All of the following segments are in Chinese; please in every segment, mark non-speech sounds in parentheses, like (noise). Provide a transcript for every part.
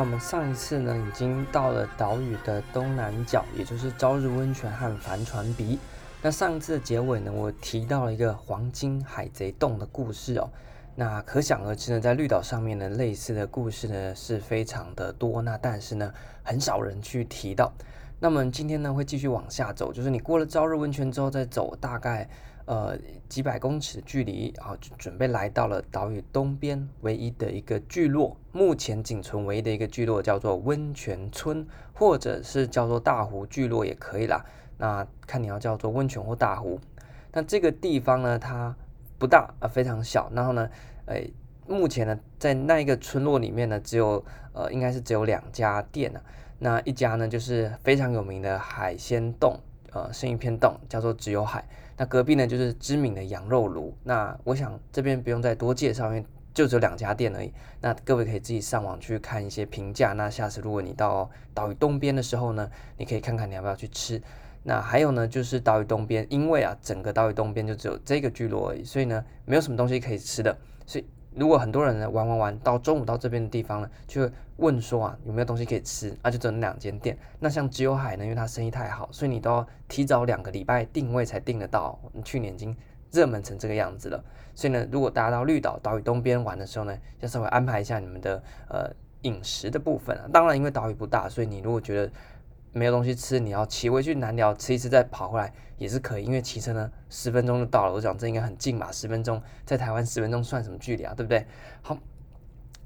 那我们上一次呢，已经到了岛屿的东南角，也就是朝日温泉和帆船鼻。那上一次的结尾呢，我提到了一个黄金海贼洞的故事哦。那可想而知呢，在绿岛上面呢，类似的故事呢是非常的多。那但是呢，很少人去提到。那么今天呢，会继续往下走，就是你过了朝日温泉之后，再走大概呃几百公尺距离，啊准备来到了岛屿东边唯一的一个聚落，目前仅存唯一的一个聚落叫做温泉村，或者是叫做大湖聚落也可以啦。那看你要叫做温泉或大湖。那这个地方呢，它不大啊，非常小。然后呢，哎，目前呢，在那一个村落里面呢，只有呃，应该是只有两家店呢。那一家呢，就是非常有名的海鲜洞，呃，生鱼片丼，叫做只有海。那隔壁呢，就是知名的羊肉炉。那我想这边不用再多介绍，因为就只有两家店而已。那各位可以自己上网去看一些评价。那下次如果你到岛屿东边的时候呢，你可以看看你要不要去吃。那还有呢，就是岛屿东边，因为啊，整个岛屿东边就只有这个聚落而已，所以呢，没有什么东西可以吃的，所以。如果很多人呢玩玩玩到中午到这边的地方呢，就会问说啊，有没有东西可以吃？啊，就只有两间店。那像只有海呢，因为它生意太好，所以你都要提早两个礼拜定位才订得到。去年已经热门成这个样子了，所以呢，如果大家到绿岛岛屿东边玩的时候呢，要稍微安排一下你们的呃饮食的部分啊。当然，因为岛屿不大，所以你如果觉得没有东西吃，你要骑回去南寮吃一次再跑回来也是可以，因为骑车呢十分钟就到了。我想这应该很近吧，十分钟在台湾十分钟算什么距离啊，对不对？好，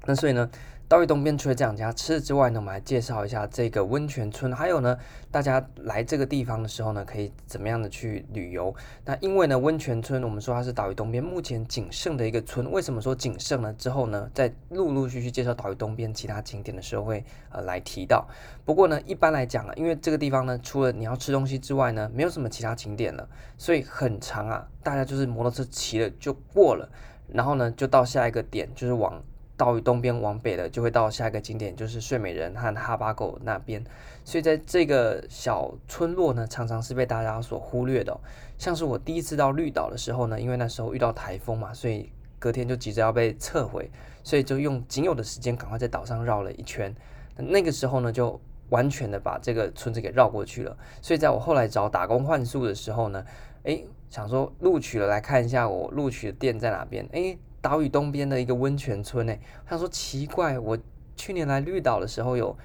那所以呢。岛屿东边除了这两家吃的之外呢，我们来介绍一下这个温泉村。还有呢，大家来这个地方的时候呢，可以怎么样的去旅游？那因为呢，温泉村我们说它是岛屿东边目前仅剩的一个村。为什么说仅剩呢？之后呢，在陆陆续续介绍岛屿东边其他景点的时候会呃来提到。不过呢，一般来讲啊，因为这个地方呢，除了你要吃东西之外呢，没有什么其他景点了，所以很长啊，大家就是摩托车骑了就过了，然后呢，就到下一个点，就是往。岛屿东边往北的，就会到下一个景点，就是睡美人和哈巴狗那边。所以在这个小村落呢，常常是被大家所忽略的。像是我第一次到绿岛的时候呢，因为那时候遇到台风嘛，所以隔天就急着要被撤回，所以就用仅有的时间赶快在岛上绕了一圈。那个时候呢，就完全的把这个村子给绕过去了。所以在我后来找打工换宿的时候呢，诶，想说录取了来看一下我录取的店在哪边，诶。岛屿东边的一个温泉村诶，他说奇怪，我去年来绿岛的时候有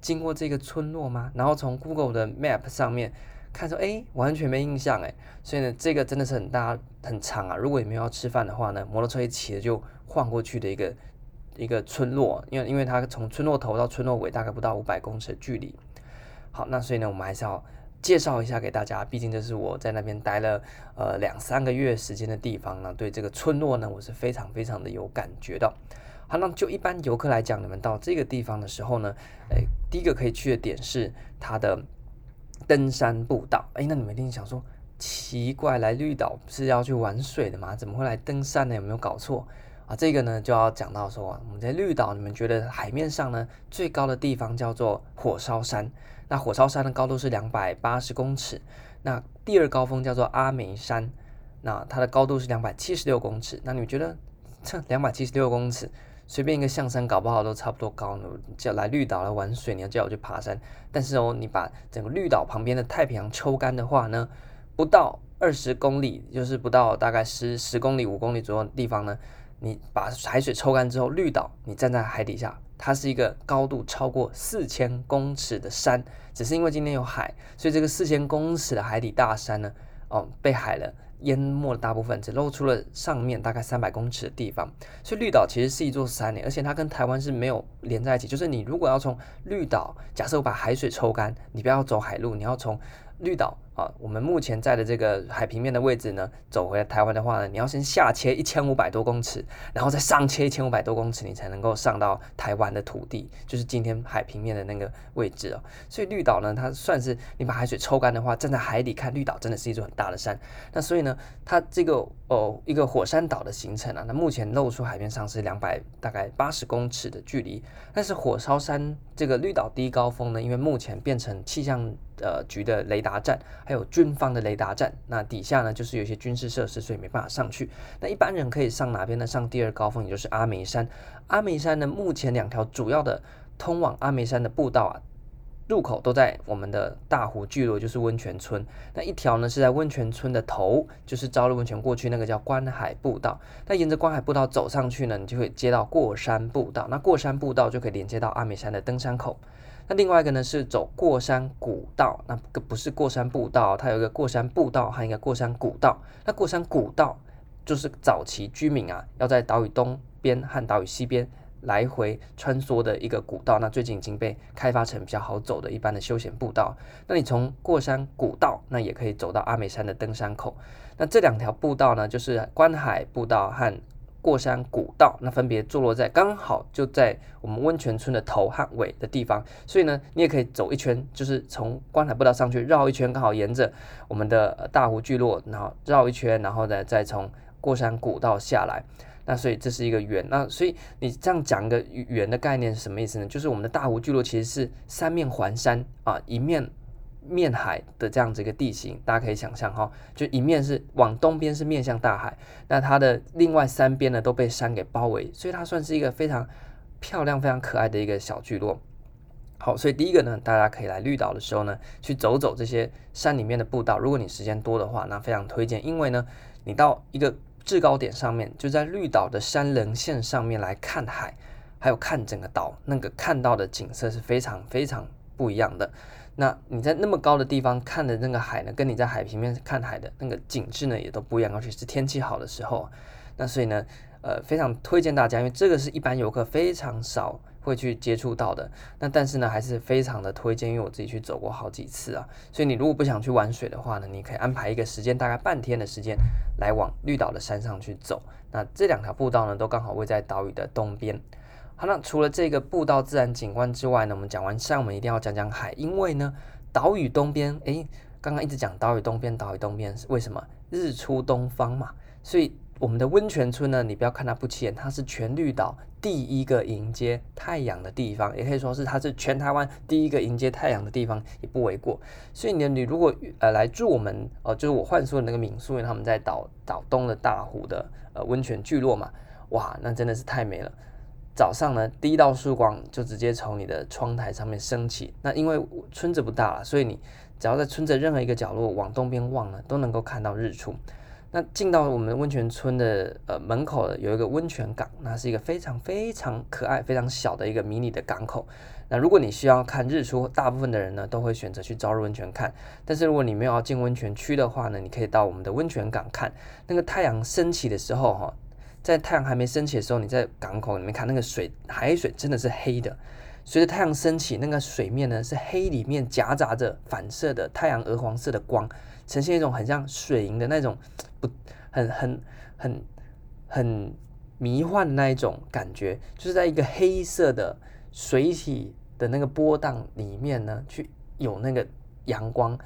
经过这个村落吗？然后从 Google 的 Map 上面看说，哎，完全没印象诶。所以呢，这个真的是很大很长啊。如果你没有要吃饭的话呢，摩托车一骑了就晃过去的一个一个村落，因为因为它从村落头到村落尾大概不到五百公尺的距离。好，那所以呢，我们还是要。介绍一下给大家，毕竟这是我在那边待了呃两三个月时间的地方呢。对这个村落呢，我是非常非常的有感觉的。好，那就一般游客来讲，你们到这个地方的时候呢，哎，第一个可以去的点是它的登山步道。哎，那你们一定想说，奇怪，来绿岛不是要去玩水的吗？怎么会来登山呢？有没有搞错啊？这个呢就要讲到说，我们在绿岛，你们觉得海面上呢最高的地方叫做火烧山。那火烧山的高度是两百八十公尺，那第二高峰叫做阿梅山，那它的高度是两百七十六公尺。那你们觉得这两百七十六公尺，随便一个象山搞不好都差不多高呢？叫来绿岛来玩水，你要叫我去爬山，但是哦，你把整个绿岛旁边的太平洋抽干的话呢，不到二十公里，就是不到大概十十公里、五公里左右的地方呢，你把海水抽干之后，绿岛你站在海底下。它是一个高度超过四千公尺的山，只是因为今天有海，所以这个四千公尺的海底大山呢，哦，被海了淹没了大部分，只露出了上面大概三百公尺的地方。所以绿岛其实是一座山呢，而且它跟台湾是没有连在一起。就是你如果要从绿岛，假设我把海水抽干，你不要走海路，你要从绿岛。啊，我们目前在的这个海平面的位置呢，走回台湾的话呢，你要先下切一千五百多公尺，然后再上切一千五百多公尺，你才能够上到台湾的土地，就是今天海平面的那个位置哦。所以绿岛呢，它算是你把海水抽干的话，站在海底看绿岛，真的是一座很大的山。那所以呢，它这个哦一个火山岛的形成啊，那目前露出海面上是两百大概八十公尺的距离，但是火烧山这个绿岛第一高峰呢，因为目前变成气象。呃，局的雷达站，还有军方的雷达站，那底下呢，就是有一些军事设施，所以没办法上去。那一般人可以上哪边呢？上第二高峰，也就是阿梅山。阿梅山呢，目前两条主要的通往阿梅山的步道啊。入口都在我们的大湖聚落，就是温泉村。那一条呢是在温泉村的头，就是朝日温泉过去那个叫观海步道。那沿着观海步道走上去呢，你就会接到过山步道。那过山步道就可以连接到阿美山的登山口。那另外一个呢是走过山古道，那个不是过山步道，它有一个过山步道和一个过山古道。那过山古道就是早期居民啊要在岛屿东边和岛屿西边。来回穿梭的一个古道，那最近已经被开发成比较好走的一般的休闲步道。那你从过山古道，那也可以走到阿美山的登山口。那这两条步道呢，就是观海步道和过山古道，那分别坐落在刚好就在我们温泉村的头和尾的地方。所以呢，你也可以走一圈，就是从观海步道上去绕一圈，刚好沿着我们的大湖聚落，然后绕一圈，然后呢再从过山古道下来。那所以这是一个圆，那所以你这样讲一个圆的概念是什么意思呢？就是我们的大湖聚落其实是三面环山啊，一面面海的这样子一个地形，大家可以想象哈，就一面是往东边是面向大海，那它的另外三边呢都被山给包围，所以它算是一个非常漂亮、非常可爱的一个小聚落。好，所以第一个呢，大家可以来绿岛的时候呢，去走走这些山里面的步道。如果你时间多的话，那非常推荐，因为呢，你到一个。制高点上面，就在绿岛的山棱线上面来看海，还有看整个岛，那个看到的景色是非常非常不一样的。那你在那么高的地方看的那个海呢，跟你在海平面看海的那个景致呢，也都不一样，而且是天气好的时候。那所以呢，呃，非常推荐大家，因为这个是一般游客非常少。会去接触到的，那但是呢，还是非常的推荐，因为我自己去走过好几次啊。所以你如果不想去玩水的话呢，你可以安排一个时间，大概半天的时间，来往绿岛的山上去走。那这两条步道呢，都刚好位在岛屿的东边。好，那除了这个步道自然景观之外呢，我们讲完山，我们一定要讲讲海，因为呢，岛屿东边，诶，刚刚一直讲岛屿东边，岛屿东边是为什么？日出东方嘛，所以。我们的温泉村呢，你不要看它不起眼，它是全绿岛第一个迎接太阳的地方，也可以说是它是全台湾第一个迎接太阳的地方，也不为过。所以呢，你如果呃来住我们呃就是我换宿的那个民宿，因为他们在岛岛东的大湖的呃温泉聚落嘛，哇，那真的是太美了。早上呢，第一道曙光就直接从你的窗台上面升起。那因为村子不大了，所以你只要在村子任何一个角落往东边望呢，都能够看到日出。那进到我们温泉村的呃门口有一个温泉港，那是一个非常非常可爱、非常小的一个迷你的港口。那如果你需要看日出，大部分的人呢都会选择去朝日温泉看。但是如果你没有要进温泉区的话呢，你可以到我们的温泉港看。那个太阳升起的时候，哈，在太阳还没升起的时候，你在港口里面看那个水，海水真的是黑的。随着太阳升起，那个水面呢是黑里面夹杂着反射的太阳鹅黄色的光。呈现一种很像水银的那种，不，很很很很迷幻的那一种感觉，就是在一个黑色的水体的那个波荡里面呢，去有那个阳光。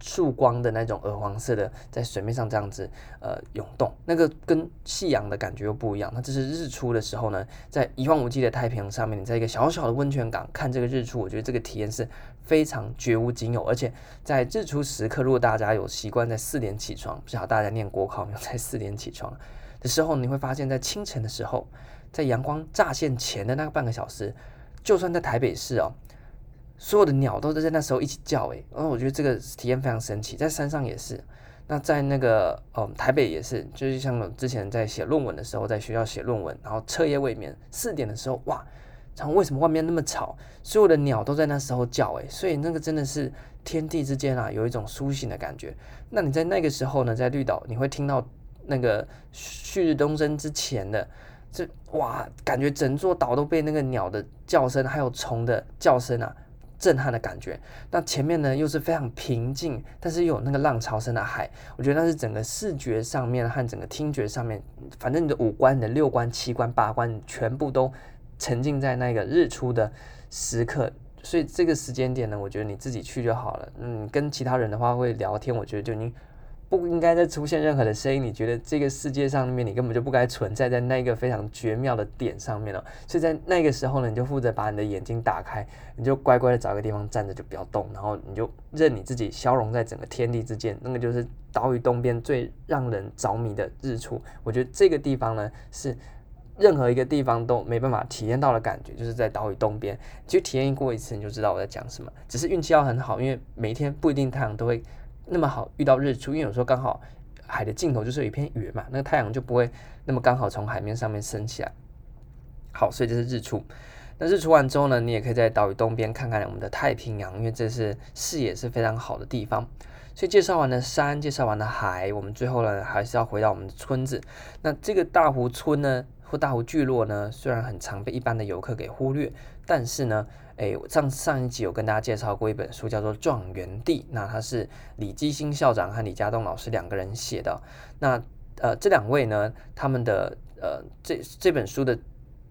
曙光的那种鹅黄色的，在水面上这样子呃涌动，那个跟夕阳的感觉又不一样。那这是日出的时候呢，在一望无际的太平洋上面，你在一个小小的温泉港看这个日出，我觉得这个体验是非常绝无仅有。而且在日出时刻，如果大家有习惯在四点起床，不知道大家念国考没有在四点起床的时候，你会发现在清晨的时候，在阳光乍现前的那个半个小时，就算在台北市哦。所有的鸟都在那时候一起叫，诶，然后我觉得这个体验非常神奇。在山上也是，那在那个嗯台北也是，就是像之前在写论文的时候，在学校写论文，然后彻夜未眠，四点的时候，哇，然后为什么外面那么吵？所有的鸟都在那时候叫，诶，所以那个真的是天地之间啊，有一种苏醒的感觉。那你在那个时候呢，在绿岛，你会听到那个旭日东升之前的这哇，感觉整座岛都被那个鸟的叫声还有虫的叫声啊。震撼的感觉，那前面呢又是非常平静，但是又有那个浪潮声的海，我觉得那是整个视觉上面和整个听觉上面，反正你的五官、你的六官、七官、八官全部都沉浸在那个日出的时刻，所以这个时间点呢，我觉得你自己去就好了。嗯，跟其他人的话会聊天，我觉得就你。不应该再出现任何的声音，你觉得这个世界上面你根本就不该存在在那个非常绝妙的点上面了。所以在那个时候呢，你就负责把你的眼睛打开，你就乖乖的找个地方站着，就不要动，然后你就任你自己消融在整个天地之间。那个就是岛屿东边最让人着迷的日出。我觉得这个地方呢是任何一个地方都没办法体验到的感觉，就是在岛屿东边，就体验过一次你就知道我在讲什么。只是运气要很好，因为每一天不一定太阳都会 (laughs) 那么好遇到日出，因为有时候刚好海的尽头就是有一片云嘛，那个太阳就不会那么刚好从海面上面升起来。好，所以这是日出。那日出完之后呢，你也可以在岛屿东边看看我们的太平洋，因为这是视野是非常好的地方。所以介绍完了山，介绍完了海，我们最后呢还是要回到我们的村子。那这个大湖村呢，或大湖聚落呢，虽然很常被一般的游客给忽略，但是呢，诶，上上一集有跟大家介绍过一本书，叫做《状元地》，那它是李基兴校长和李家栋老师两个人写的。那呃，这两位呢，他们的呃这这本书的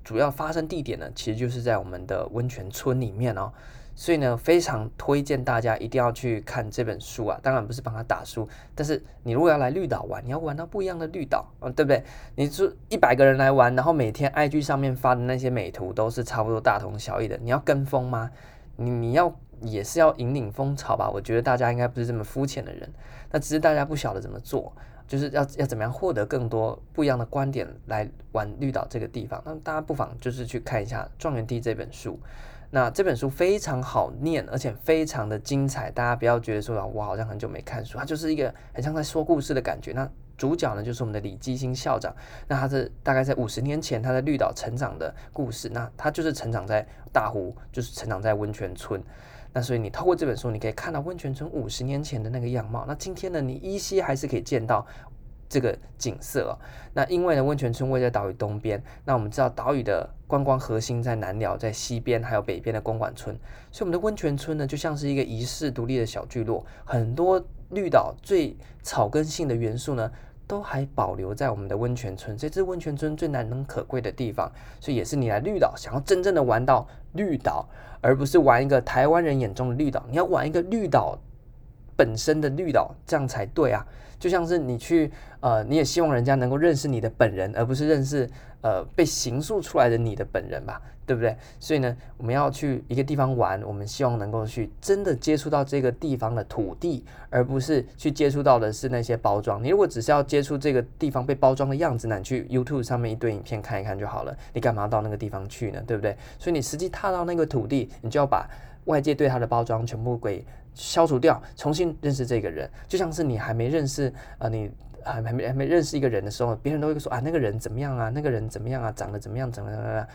主要发生地点呢，其实就是在我们的温泉村里面哦。所以呢，非常推荐大家一定要去看这本书啊！当然不是帮他打书，但是你如果要来绿岛玩，你要玩到不一样的绿岛，嗯，对不对？你说一百个人来玩，然后每天 IG 上面发的那些美图都是差不多大同小异的，你要跟风吗？你你要也是要引领风潮吧？我觉得大家应该不是这么肤浅的人，那只是大家不晓得怎么做，就是要要怎么样获得更多不一样的观点来玩绿岛这个地方。那大家不妨就是去看一下《状元地》这本书。那这本书非常好念，而且非常的精彩。大家不要觉得说啊，我好像很久没看书，它就是一个很像在说故事的感觉。那主角呢，就是我们的李基兴校长。那他是大概在五十年前，他在绿岛成长的故事。那他就是成长在大湖，就是成长在温泉村。那所以你透过这本书，你可以看到温泉村五十年前的那个样貌。那今天呢，你依稀还是可以见到。这个景色哦，那因为呢，温泉村位在岛屿东边，那我们知道岛屿的观光核心在南寮，在西边还有北边的公馆村，所以我们的温泉村呢，就像是一个遗世独立的小聚落，很多绿岛最草根性的元素呢，都还保留在我们的温泉村，这是温泉村最难能可贵的地方，所以也是你来绿岛想要真正的玩到绿岛，而不是玩一个台湾人眼中的绿岛，你要玩一个绿岛本身的绿岛，这样才对啊。就像是你去，呃，你也希望人家能够认识你的本人，而不是认识呃被形塑出来的你的本人吧，对不对？所以呢，我们要去一个地方玩，我们希望能够去真的接触到这个地方的土地，而不是去接触到的是那些包装。你如果只是要接触这个地方被包装的样子，那你去 YouTube 上面一堆影片看一看就好了。你干嘛到那个地方去呢？对不对？所以你实际踏到那个土地，你就要把外界对它的包装全部给。消除掉，重新认识这个人，就像是你还没认识啊、你还还没还没认识一个人的时候，别人都会说啊，那个人怎么样啊，那个人怎么样啊，长得怎么样，怎么样，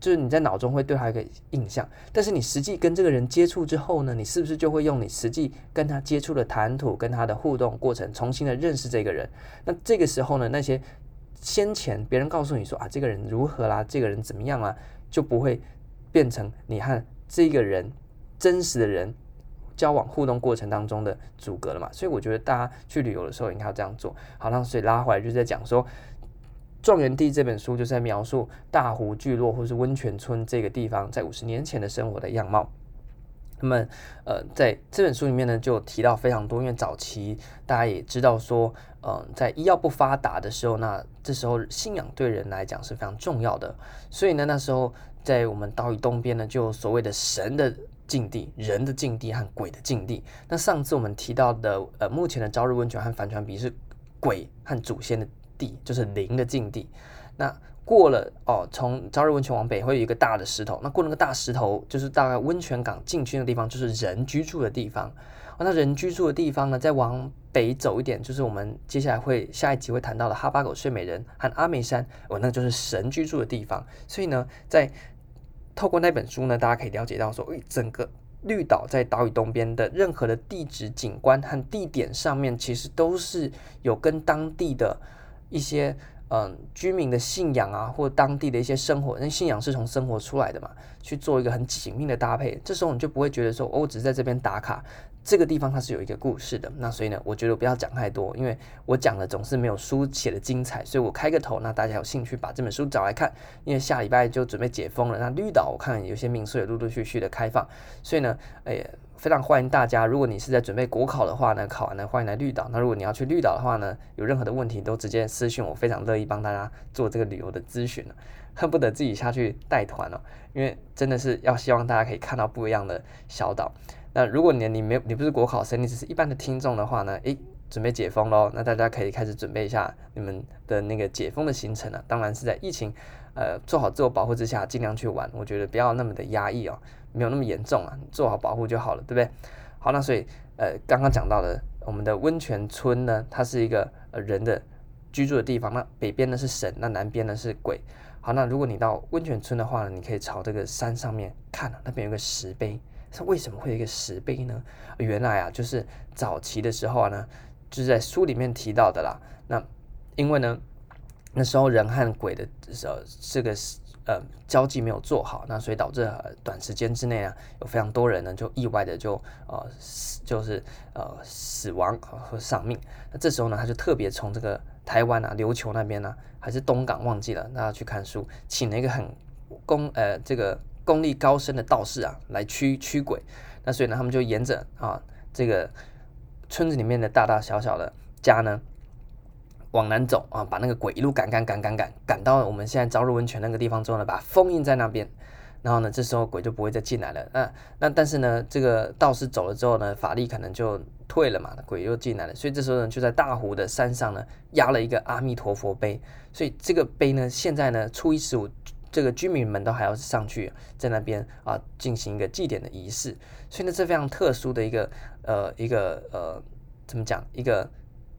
就是你在脑中会对他一个印象。但是你实际跟这个人接触之后呢，你是不是就会用你实际跟他接触的谈吐，跟他的互动过程，重新的认识这个人？那这个时候呢，那些先前别人告诉你说啊，这个人如何啦，这个人怎么样啊，就不会变成你和这个人真实的人。交往互动过程当中的阻隔了嘛，所以我觉得大家去旅游的时候应该要这样做。好，那所以拉回来就是在讲说，《状元地》这本书就是在描述大湖聚落或是温泉村这个地方在五十年前的生活的样貌。那么，呃，在这本书里面呢，就提到非常多，因为早期大家也知道说，嗯、在医药不发达的时候，那这时候信仰对人来讲是非常重要的。所以呢，那时候在我们岛屿东边呢，就所谓的神的。境地，人的境地和鬼的境地。那上次我们提到的，呃，目前的朝日温泉和帆船比是鬼和祖先的地，就是灵的境地。那过了哦，从朝日温泉往北会有一个大的石头，那过那个大石头，就是大概温泉港进去的地方，就是人居住的地方。哦，那人居住的地方呢，再往北走一点，就是我们接下来会下一集会谈到的哈巴狗睡美人和阿美山，哦，那就是神居住的地方。所以呢，在透过那本书呢，大家可以了解到说，诶，整个绿岛在岛屿东边的任何的地质景观和地点上面，其实都是有跟当地的一些嗯居民的信仰啊，或当地的一些生活，那信仰是从生活出来的嘛，去做一个很紧密的搭配。这时候你就不会觉得说，哦，我只是在这边打卡。这个地方它是有一个故事的，那所以呢，我觉得不要讲太多，因为我讲的总是没有书写的精彩，所以我开个头，那大家有兴趣把这本书找来看，因为下礼拜就准备解封了，那绿岛我看有些民宿也陆陆续续的开放，所以呢，哎，非常欢迎大家，如果你是在准备国考的话呢，考完了欢迎来绿岛，那如果你要去绿岛的话呢，有任何的问题都直接私讯我，非常乐意帮大家做这个旅游的咨询，恨不得自己下去带团哦，因为真的是要希望大家可以看到不一样的小岛。那如果你你没你不是国考生，你只是一般的听众的话呢？诶，准备解封喽，那大家可以开始准备一下你们的那个解封的行程了。当然是在疫情呃做好自我保护之下，尽量去玩。我觉得不要那么的压抑哦，没有那么严重啊，做好保护就好了，对不对？好，那所以呃刚刚讲到的我们的温泉村呢，它是一个呃人的居住的地方。那北边呢是神，那南边呢是鬼。好，那如果你到温泉村的话呢，你可以朝这个山上面看，那边有个石碑。它为什么会有一个石碑呢？原来啊，就是早期的时候啊呢。就是在书里面提到的啦。那因为呢，那时候人和鬼的呃这个呃交际没有做好，那所以导致、呃、短时间之内啊，有非常多人呢就意外的就呃死就是呃死亡和丧命。那这时候呢，他就特别从这个台湾啊琉球那边呢、还是东港忘记了，大家去看书，请了一个很公呃这个功力高深的道士啊来驱驱鬼。那所以呢，他们就沿着啊这个。村子里面的大大小小的家呢，往南走啊，把那个鬼一路赶赶赶赶赶赶到我们现在朝日温泉那个地方之后呢，把封印在那边，然后呢，这时候鬼就不会再进来了。那那但是呢，这个道士走了之后呢，法力可能就退了嘛，鬼又进来了。所以这时候呢，就在大湖的山上呢，压了一个阿弥陀佛碑。所以这个碑呢，现在呢，初一十五，这个居民们都还要上去在那边啊进行一个祭典的仪式。所以呢，这非常特殊的一个。呃，一个呃，怎么讲？一个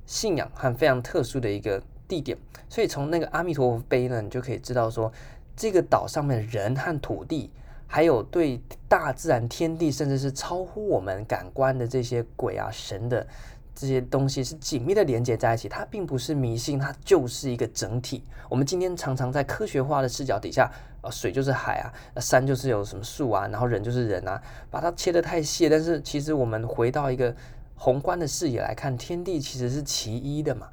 信仰和非常特殊的一个地点，所以从那个阿弥陀佛碑呢，你就可以知道说，这个岛上面的人和土地，还有对大自然、天地，甚至是超乎我们感官的这些鬼啊、神的。这些东西是紧密的连接在一起，它并不是迷信，它就是一个整体。我们今天常常在科学化的视角底下，呃，水就是海啊，山就是有什么树啊，然后人就是人啊，把它切得太细。但是其实我们回到一个宏观的视野来看，天地其实是其一的嘛。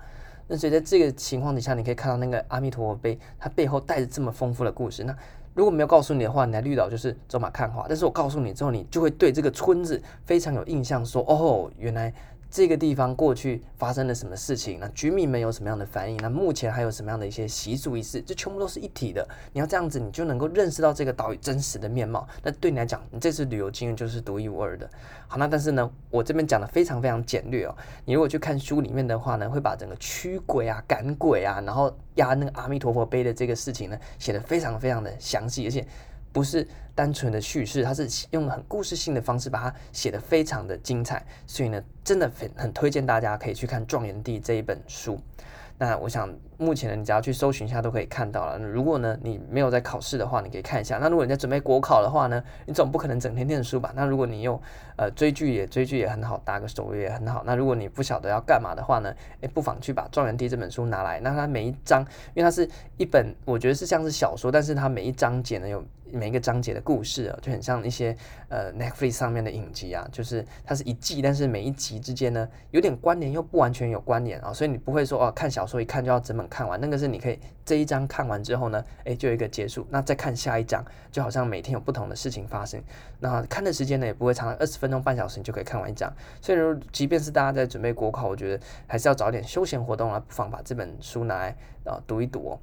那所以在这个情况底下，你可以看到那个阿弥陀佛碑，它背后带着这么丰富的故事。那如果没有告诉你的话，你来绿岛就是走马看花。但是我告诉你之后，你就会对这个村子非常有印象，说哦，原来。这个地方过去发生了什么事情？那居民们有什么样的反应？那目前还有什么样的一些习俗仪式？这全部都是一体的。你要这样子，你就能够认识到这个岛屿真实的面貌。那对你来讲，你这次旅游经验就是独一无二的。好，那但是呢，我这边讲的非常非常简略哦。你如果去看书里面的话呢，会把整个驱鬼啊、赶鬼啊，然后压那个阿弥陀佛碑的这个事情呢，写得非常非常的详细，而且。不是单纯的叙事，它是用很故事性的方式把它写得非常的精彩，所以呢，真的很很推荐大家可以去看《状元地》这一本书。那我想。目前呢，你只要去搜寻一下都可以看到了。如果呢，你没有在考试的话，你可以看一下。那如果你在准备国考的话呢，你总不可能整天念书吧？那如果你又呃追剧也追剧也很好，打个手游也很好。那如果你不晓得要干嘛的话呢，诶，不妨去把《状元地》这本书拿来。那它每一章，因为它是一本，我觉得是像是小说，但是它每一章节呢有每一个章节的故事啊，就很像一些呃 Netflix 上面的影集啊，就是它是一季，但是每一集之间呢有点关联又不完全有关联啊，所以你不会说哦，看小说一看就要整本。看完那个是你可以这一章看完之后呢，诶，就有一个结束，那再看下一章，就好像每天有不同的事情发生。那看的时间呢也不会长，二十分钟半小时你就可以看完一章。所以说，即便是大家在准备国考，我觉得还是要找点休闲活动啊，不妨把这本书拿来啊读一读哦，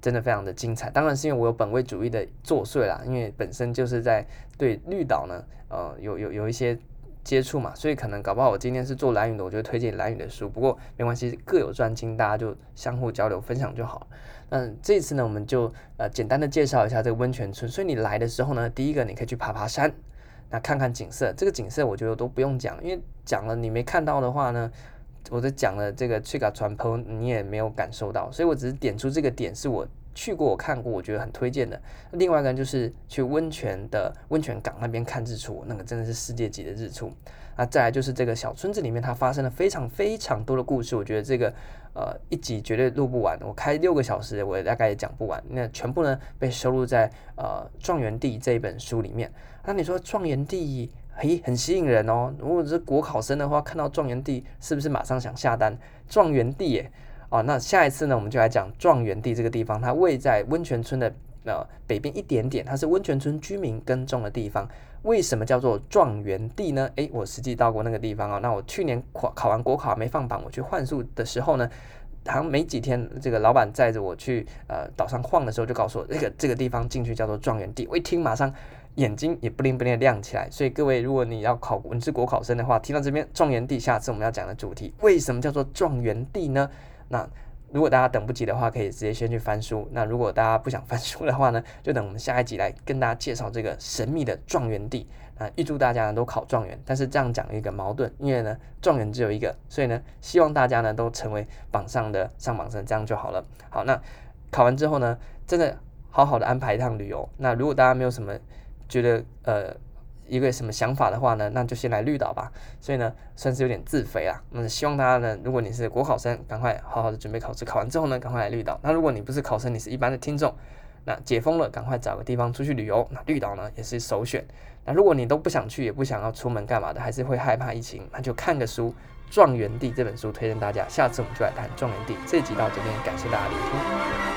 真的非常的精彩。当然是因为我有本位主义的作祟啦，因为本身就是在对绿岛呢，呃，有有有一些。接触嘛，所以可能搞不好我今天是做蓝雨的，我就推荐蓝雨的书。不过没关系，各有专精，大家就相互交流分享就好。嗯，这次呢，我们就呃简单的介绍一下这个温泉村。所以你来的时候呢，第一个你可以去爬爬山，那看看景色。这个景色我觉得都不用讲，因为讲了你没看到的话呢，我在讲了这个翠嘎传播你也没有感受到，所以我只是点出这个点是我。去过我看过，我觉得很推荐的。另外一个就是去温泉的温泉港那边看日出，那个真的是世界级的日出。那再来就是这个小村子里面，它发生了非常非常多的故事。我觉得这个呃一集绝对录不完，我开六个小时我大概也讲不完。那全部呢被收录在呃《状元地》这一本书里面。那你说《状元地》嘿很吸引人哦，如果是国考生的话，看到《状元地》是不是马上想下单？《状元地》耶。哦，那下一次呢，我们就来讲状元地这个地方，它位在温泉村的呃北边一点点，它是温泉村居民耕种的地方。为什么叫做状元地呢？诶，我实际到过那个地方哦。那我去年考考完国考没放榜，我去换宿的时候呢，好像没几天，这个老板载着我去呃岛上晃的时候，就告诉我这个这个地方进去叫做状元地。我一听马上眼睛也不灵不灵的亮起来。所以各位，如果你要考文字国考生的话，听到这边状元帝，下次我们要讲的主题，为什么叫做状元帝呢？那如果大家等不及的话，可以直接先去翻书。那如果大家不想翻书的话呢，就等我们下一集来跟大家介绍这个神秘的状元帝。啊，预祝大家呢都考状元。但是这样讲一个矛盾，因为呢状元只有一个，所以呢希望大家呢都成为榜上的上榜生，这样就好了。好，那考完之后呢，真的好好的安排一趟旅游。那如果大家没有什么觉得呃一个什么想法的话呢，那就先来绿岛吧。所以呢算是有点自肥啊。那希望大家呢，如果你是国考生，赶快好好的准备考试，考完之后呢赶快来绿岛。那如果你不是考生，你是一般的听众。那解封了，赶快找个地方出去旅游。那绿岛呢也是首选。那如果你都不想去，也不想要出门干嘛的，还是会害怕疫情，那就看个书，《状元帝》这本书推荐大家。下次我们就来谈《状元帝》。这集到这边，感谢大家聆听。